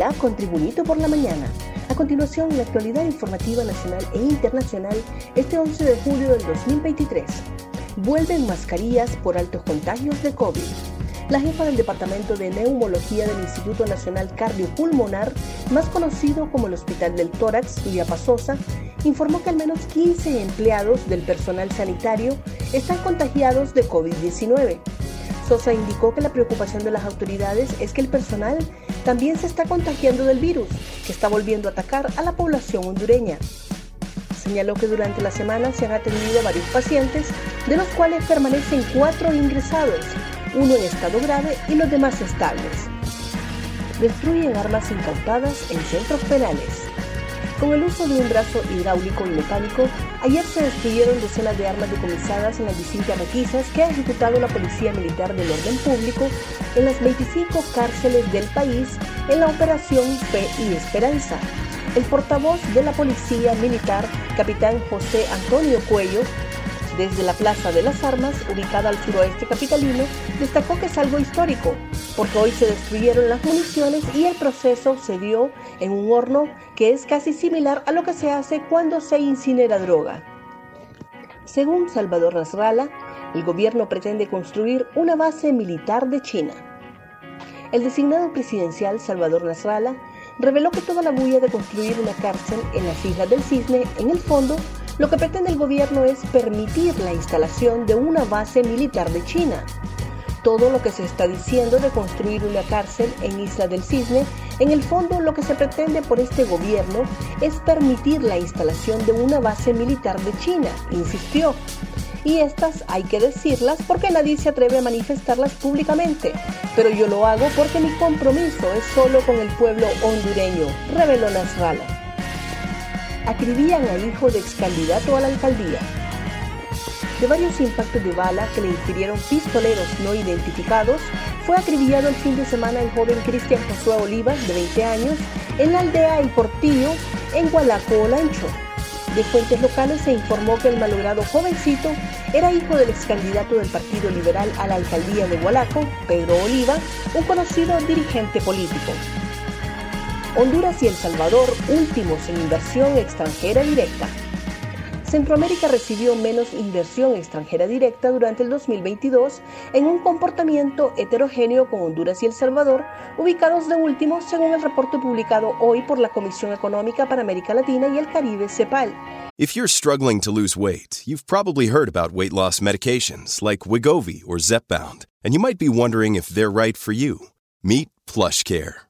Ya con Tribunito por la mañana. A continuación, la actualidad informativa nacional e internacional este 11 de julio del 2023. Vuelven mascarillas por altos contagios de COVID. La jefa del Departamento de Neumología del Instituto Nacional Cardiopulmonar, más conocido como el Hospital del Tórax, Pasosa, informó que al menos 15 empleados del personal sanitario están contagiados de COVID-19. Sosa indicó que la preocupación de las autoridades es que el personal también se está contagiando del virus, que está volviendo a atacar a la población hondureña. Señaló que durante la semana se han atendido varios pacientes, de los cuales permanecen cuatro ingresados, uno en estado grave y los demás estables. Destruyen armas incautadas en centros penales. Con el uso de un brazo hidráulico y mecánico, ayer se destruyeron docenas de armas decomisadas en las distintas requisas que ha ejecutado la Policía Militar del Orden Público en las 25 cárceles del país en la Operación Fe y Esperanza. El portavoz de la Policía Militar, capitán José Antonio Cuello, desde la Plaza de las Armas, ubicada al suroeste capitalino, destacó que es algo histórico, porque hoy se destruyeron las municiones y el proceso se dio en un horno que es casi similar a lo que se hace cuando se incinera droga. Según Salvador Nasralla, el gobierno pretende construir una base militar de China. El designado presidencial Salvador Nasralla reveló que toda la bulla de construir una cárcel en las Islas del Cisne, en el fondo, lo que pretende el gobierno es permitir la instalación de una base militar de China. Todo lo que se está diciendo de construir una cárcel en Isla del Cisne, en el fondo lo que se pretende por este gobierno es permitir la instalación de una base militar de China, insistió. Y estas hay que decirlas porque nadie se atreve a manifestarlas públicamente. Pero yo lo hago porque mi compromiso es solo con el pueblo hondureño, reveló Nasralla acribían al hijo de ex candidato a la alcaldía. De varios impactos de bala que le infirieron pistoleros no identificados, fue acribillado el fin de semana el joven Cristian Josué Oliva, de 20 años, en la aldea El Portillo, en Gualaco, Olancho. De fuentes locales se informó que el malogrado jovencito era hijo del ex candidato del Partido Liberal a la alcaldía de Gualaco, Pedro Oliva, un conocido dirigente político. Honduras y El Salvador últimos en inversión extranjera directa. Centroamérica recibió menos inversión extranjera directa durante el 2022 en un comportamiento heterogéneo con Honduras y El Salvador, ubicados de último según el reporte publicado hoy por la Comisión Económica para América Latina y el Caribe, CEPAL. If you're struggling to lose weight, you've probably heard about weight loss medications like Wigovi or Zepbound, and you might be wondering if they're right for you. Meet PlushCare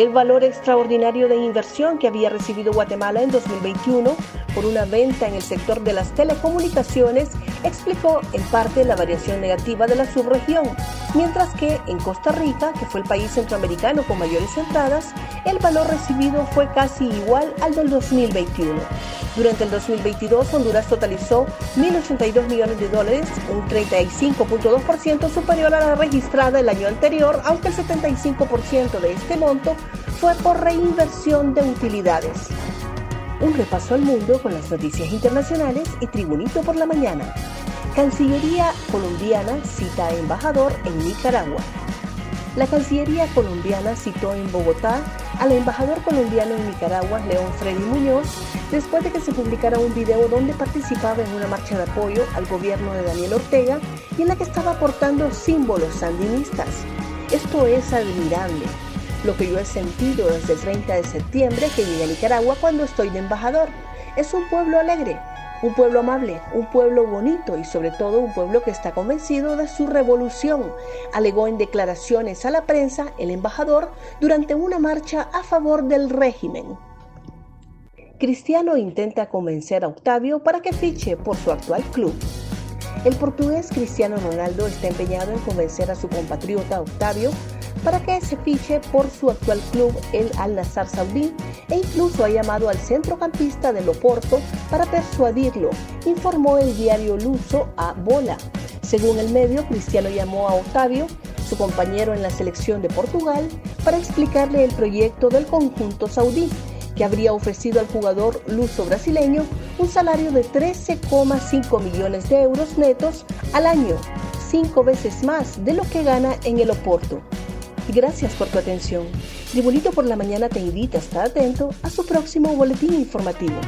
El valor extraordinario de inversión que había recibido Guatemala en 2021 por una venta en el sector de las telecomunicaciones explicó en parte la variación negativa de la subregión, mientras que en Costa Rica, que fue el país centroamericano con mayores entradas, el valor recibido fue casi igual al del 2021. Durante el 2022, Honduras totalizó 1.082 millones de dólares, un 35.2% superior a la registrada el año anterior, aunque el 75% de este monto fue por reinversión de utilidades. Un repaso al mundo con las noticias internacionales y Tribunito por la mañana. Cancillería colombiana cita a embajador en Nicaragua. La Cancillería colombiana citó en Bogotá al embajador colombiano en Nicaragua, León Freddy Muñoz, después de que se publicara un video donde participaba en una marcha de apoyo al gobierno de Daniel Ortega y en la que estaba portando símbolos sandinistas. Esto es admirable lo que yo he sentido desde el 30 de septiembre que llegué a Nicaragua cuando estoy de embajador. Es un pueblo alegre, un pueblo amable, un pueblo bonito y sobre todo un pueblo que está convencido de su revolución, alegó en declaraciones a la prensa el embajador durante una marcha a favor del régimen. Cristiano intenta convencer a Octavio para que fiche por su actual club. El portugués Cristiano Ronaldo está empeñado en convencer a su compatriota Octavio para que se fiche por su actual club, el Al Nassr Saudí, e incluso ha llamado al centrocampista del Oporto para persuadirlo, informó el diario luso a Bola. Según el medio, Cristiano llamó a Octavio, su compañero en la selección de Portugal, para explicarle el proyecto del conjunto saudí, que habría ofrecido al jugador luso brasileño un salario de 13,5 millones de euros netos al año, cinco veces más de lo que gana en el Oporto. Gracias por tu atención. Tribunito por la Mañana te invita a estar atento a su próximo boletín informativo.